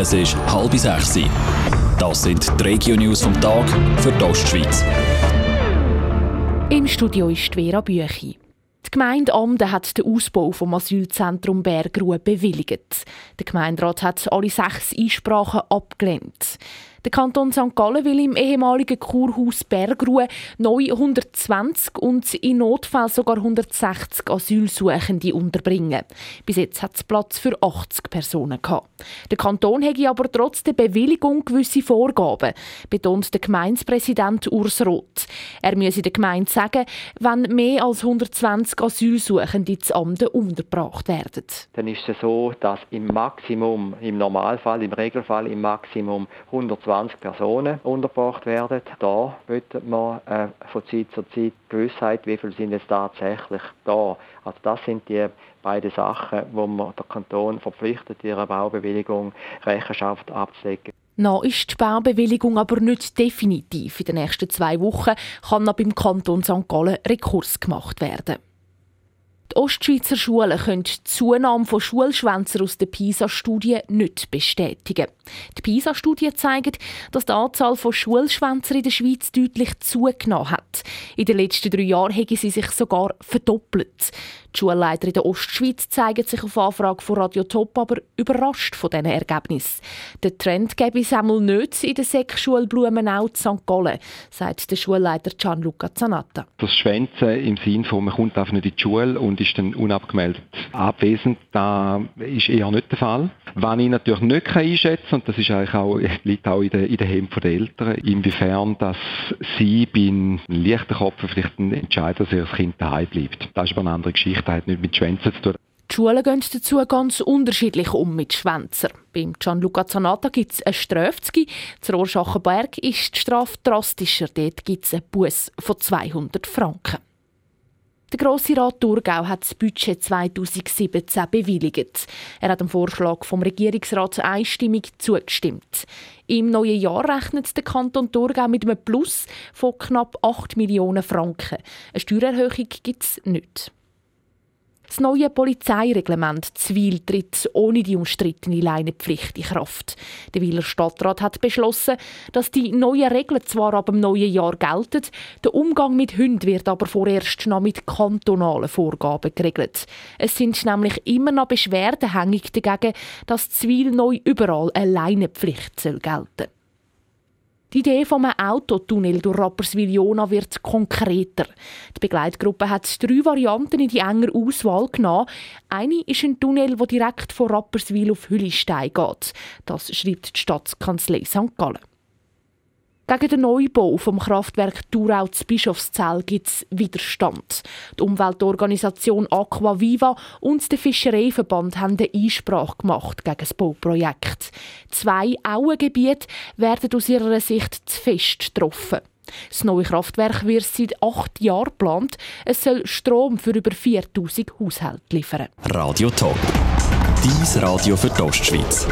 Es ist halb sechs. Das sind die Regio-News vom Tag für die Ostschweiz. Im Studio ist Vera Büchi. Die Gemeinde Amden hat den Ausbau vom Asylzentrum Bergruhe bewilligt. Der Gemeinderat hat alle sechs Einsprachen abgelehnt. Der Kanton St. Gallen will im ehemaligen Kurhaus Bergruhe neu 120 und in Notfall sogar 160 Asylsuchende unterbringen. Bis jetzt hat es Platz für 80 Personen gehabt. Der Kanton hätte aber trotz der Bewilligung gewisse Vorgaben, betont der Gemeindepräsident Urs Roth. Er müsse der Gemeinde sagen, wenn mehr als 120 Asylsuchende ins Amt untergebracht werden. Dann ist es so, dass im Maximum, im Normalfall, im Regelfall im Maximum 120 20 Personen untergebracht werden. Da möchten wir äh, von Zeit zu Zeit Gewissheit, wie viele sind es tatsächlich da. Also das sind die beiden Sachen, wo man der Kanton verpflichtet, ihre Baubewilligung Rechenschaft abzulegen. Noch ist die Baubewilligung aber nicht definitiv. In den nächsten zwei Wochen kann noch beim Kanton St. Gallen Rekurs gemacht werden. Ostschweizer Schulen können die Zunahme von Schulschwänzern aus der PISA-Studie nicht bestätigen. Die PISA-Studie zeigt, dass die Anzahl von Schulschwänzern in der Schweiz deutlich zugenommen hat. In den letzten drei Jahren haben sie sich sogar verdoppelt. Die Schulleiter in der Ostschweiz zeigen sich auf Anfrage von Radio Top aber überrascht von diesen Ergebnissen. Der Trend gäbe es einmal nicht in der Sek-Schule Blumenau in St. Gallen, sagt der Schulleiter Gianluca Zanatta. Das Schwänzen im Sinne von, man kommt einfach nicht in die Schule und ist dann unabgemeldet abwesend, das ist eher nicht der Fall. Was ich natürlich nicht einschätzen kann, und das ist eigentlich auch, liegt auch in den, in den Händen der Eltern, inwiefern dass sie beim leichten Kopf vielleicht entscheiden, dass ihr Kind daheim bleibt. Das ist aber eine andere Geschichte, das hat nicht mit Schwänzen zu tun. Die Schulen gehen dazu ganz unterschiedlich um mit Schwänzer. Beim Gianluca Zanata gibt es eine Strafzgi. Zu Rorschachenberg ist die Strafe drastischer. Dort gibt es einen Bus von 200 Franken. Der Grosse Rat Thurgau hat das Budget 2017 bewilligt. Er hat dem Vorschlag vom Regierungsrat einstimmig zugestimmt. Im neuen Jahr rechnet der Kanton Thurgau mit einem Plus von knapp 8 Millionen Franken. Eine Steuererhöhung gibt es nicht. Das neue Polizeireglement Zwil tritt ohne die umstrittene Leinepflicht in Kraft. Der Wieler Stadtrat hat beschlossen, dass die neuen Regeln zwar ab dem neuen Jahr gelten, der Umgang mit Hunden wird aber vorerst noch mit kantonalen Vorgaben geregelt. Es sind nämlich immer noch Beschwerden hängig dagegen, dass Zwil neu überall eine Leinepflicht gelten soll. Die Idee vom Autotunnel durch Rapperswil-Jona wird konkreter. Die Begleitgruppe hat drei Varianten in die enge Auswahl genommen. Eine ist ein Tunnel, der direkt von Rapperswil auf Hüllistein geht. Das schreibt die Staatskanzlei St. Gallen. Gegen den Neubau vom Kraftwerk Thurau zu Bischofszell gibt es Widerstand. Die Umweltorganisation Aquaviva und der Fischereiverband haben eine Einsprache gemacht gegen das Bauprojekt. Zwei Auengebiete werden aus ihrer Sicht zu fest getroffen. Das neue Kraftwerk wird seit acht Jahren geplant. Es soll Strom für über 4000 Haushalte liefern. Radio Top. Dies Radio für die Ostschweiz.